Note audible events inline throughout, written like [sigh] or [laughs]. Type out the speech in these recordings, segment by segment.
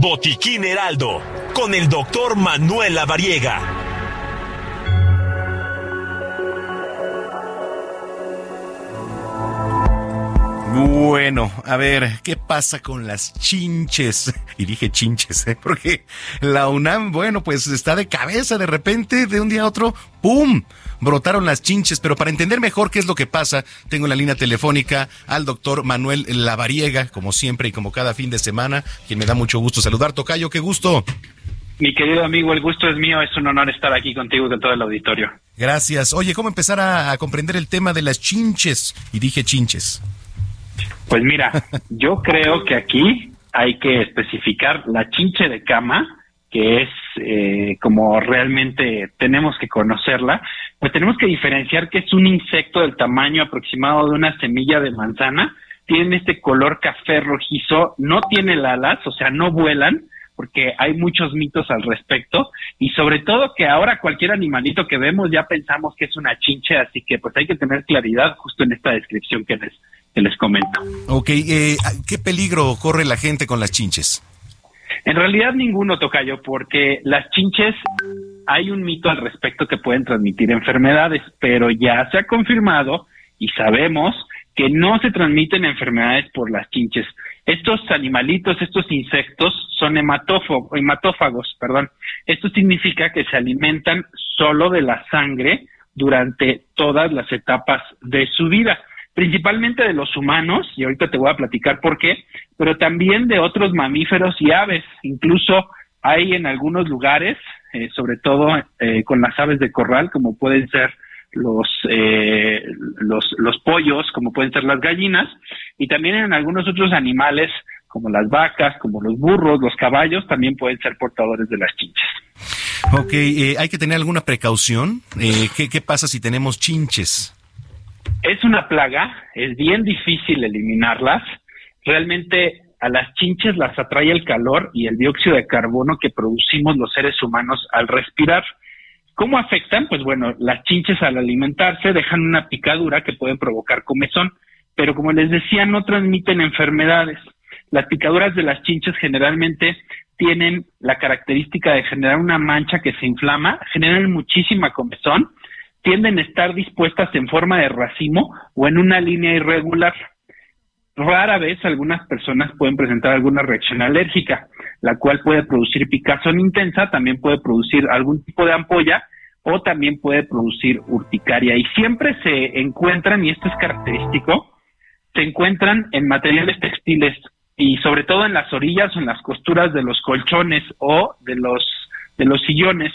Botiquín Heraldo, con el doctor Manuel Lavariega. Bueno, a ver, ¿qué pasa con las chinches? Y dije chinches, ¿eh? Porque la UNAM, bueno, pues está de cabeza de repente, de un día a otro, ¡pum! Brotaron las chinches, pero para entender mejor qué es lo que pasa, tengo en la línea telefónica al doctor Manuel Lavariega, como siempre y como cada fin de semana, quien me da mucho gusto saludar. Tocayo, qué gusto. Mi querido amigo, el gusto es mío, es un honor estar aquí contigo y con todo el auditorio. Gracias. Oye, ¿cómo empezar a, a comprender el tema de las chinches? Y dije chinches. Pues mira, [laughs] yo creo que aquí hay que especificar la chinche de cama, que es eh, como realmente tenemos que conocerla, pues tenemos que diferenciar que es un insecto del tamaño aproximado de una semilla de manzana, tiene este color café rojizo, no tiene alas, o sea, no vuelan, porque hay muchos mitos al respecto y sobre todo que ahora cualquier animalito que vemos ya pensamos que es una chinche, así que pues hay que tener claridad justo en esta descripción que les les comento. Ok, eh, ¿qué peligro corre la gente con las chinches? En realidad ninguno, Tocayo, porque las chinches, hay un mito al respecto que pueden transmitir enfermedades, pero ya se ha confirmado y sabemos que no se transmiten enfermedades por las chinches. Estos animalitos, estos insectos son hematófagos, perdón. Esto significa que se alimentan solo de la sangre durante todas las etapas de su vida principalmente de los humanos, y ahorita te voy a platicar por qué, pero también de otros mamíferos y aves. Incluso hay en algunos lugares, eh, sobre todo eh, con las aves de corral, como pueden ser los, eh, los, los pollos, como pueden ser las gallinas, y también en algunos otros animales, como las vacas, como los burros, los caballos, también pueden ser portadores de las chinches. Ok, ¿hay que tener alguna precaución? ¿qué, ¿Qué pasa si tenemos chinches? Es una plaga, es bien difícil eliminarlas. Realmente a las chinches las atrae el calor y el dióxido de carbono que producimos los seres humanos al respirar. ¿Cómo afectan? Pues bueno, las chinches al alimentarse dejan una picadura que puede provocar comezón, pero como les decía, no transmiten enfermedades. Las picaduras de las chinches generalmente tienen la característica de generar una mancha que se inflama, generan muchísima comezón tienden a estar dispuestas en forma de racimo o en una línea irregular. Rara vez algunas personas pueden presentar alguna reacción alérgica, la cual puede producir picazón intensa, también puede producir algún tipo de ampolla o también puede producir urticaria. Y siempre se encuentran, y esto es característico, se encuentran en materiales textiles y sobre todo en las orillas o en las costuras de los colchones o de los, de los sillones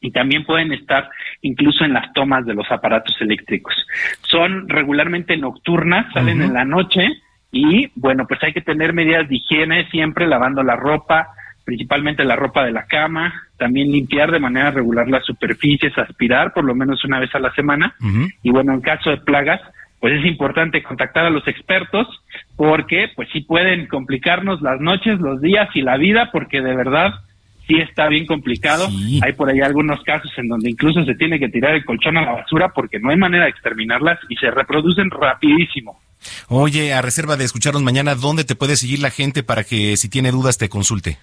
y también pueden estar incluso en las tomas de los aparatos eléctricos. Son regularmente nocturnas, salen en la noche y bueno, pues hay que tener medidas de higiene siempre lavando la ropa, principalmente la ropa de la cama, también limpiar de manera regular las superficies, aspirar por lo menos una vez a la semana y bueno, en caso de plagas, pues es importante contactar a los expertos porque pues sí pueden complicarnos las noches, los días y la vida porque de verdad sí está bien complicado. Hay por ahí algunos casos en donde incluso se tiene que tirar el colchón a la basura porque no hay manera de exterminarlas y se reproducen rapidísimo. Oye, a reserva de escucharnos mañana, ¿dónde te puede seguir la gente para que si tiene dudas te consulte?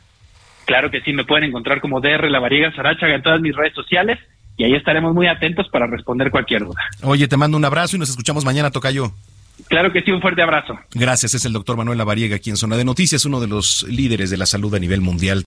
Claro que sí, me pueden encontrar como DR La Variega Sarachaga en todas mis redes sociales y ahí estaremos muy atentos para responder cualquier duda. Oye, te mando un abrazo y nos escuchamos mañana, Tocayo. Claro que sí, un fuerte abrazo. Gracias, es el doctor Manuel Lavariega aquí en Zona de Noticias, uno de los líderes de la salud a nivel mundial.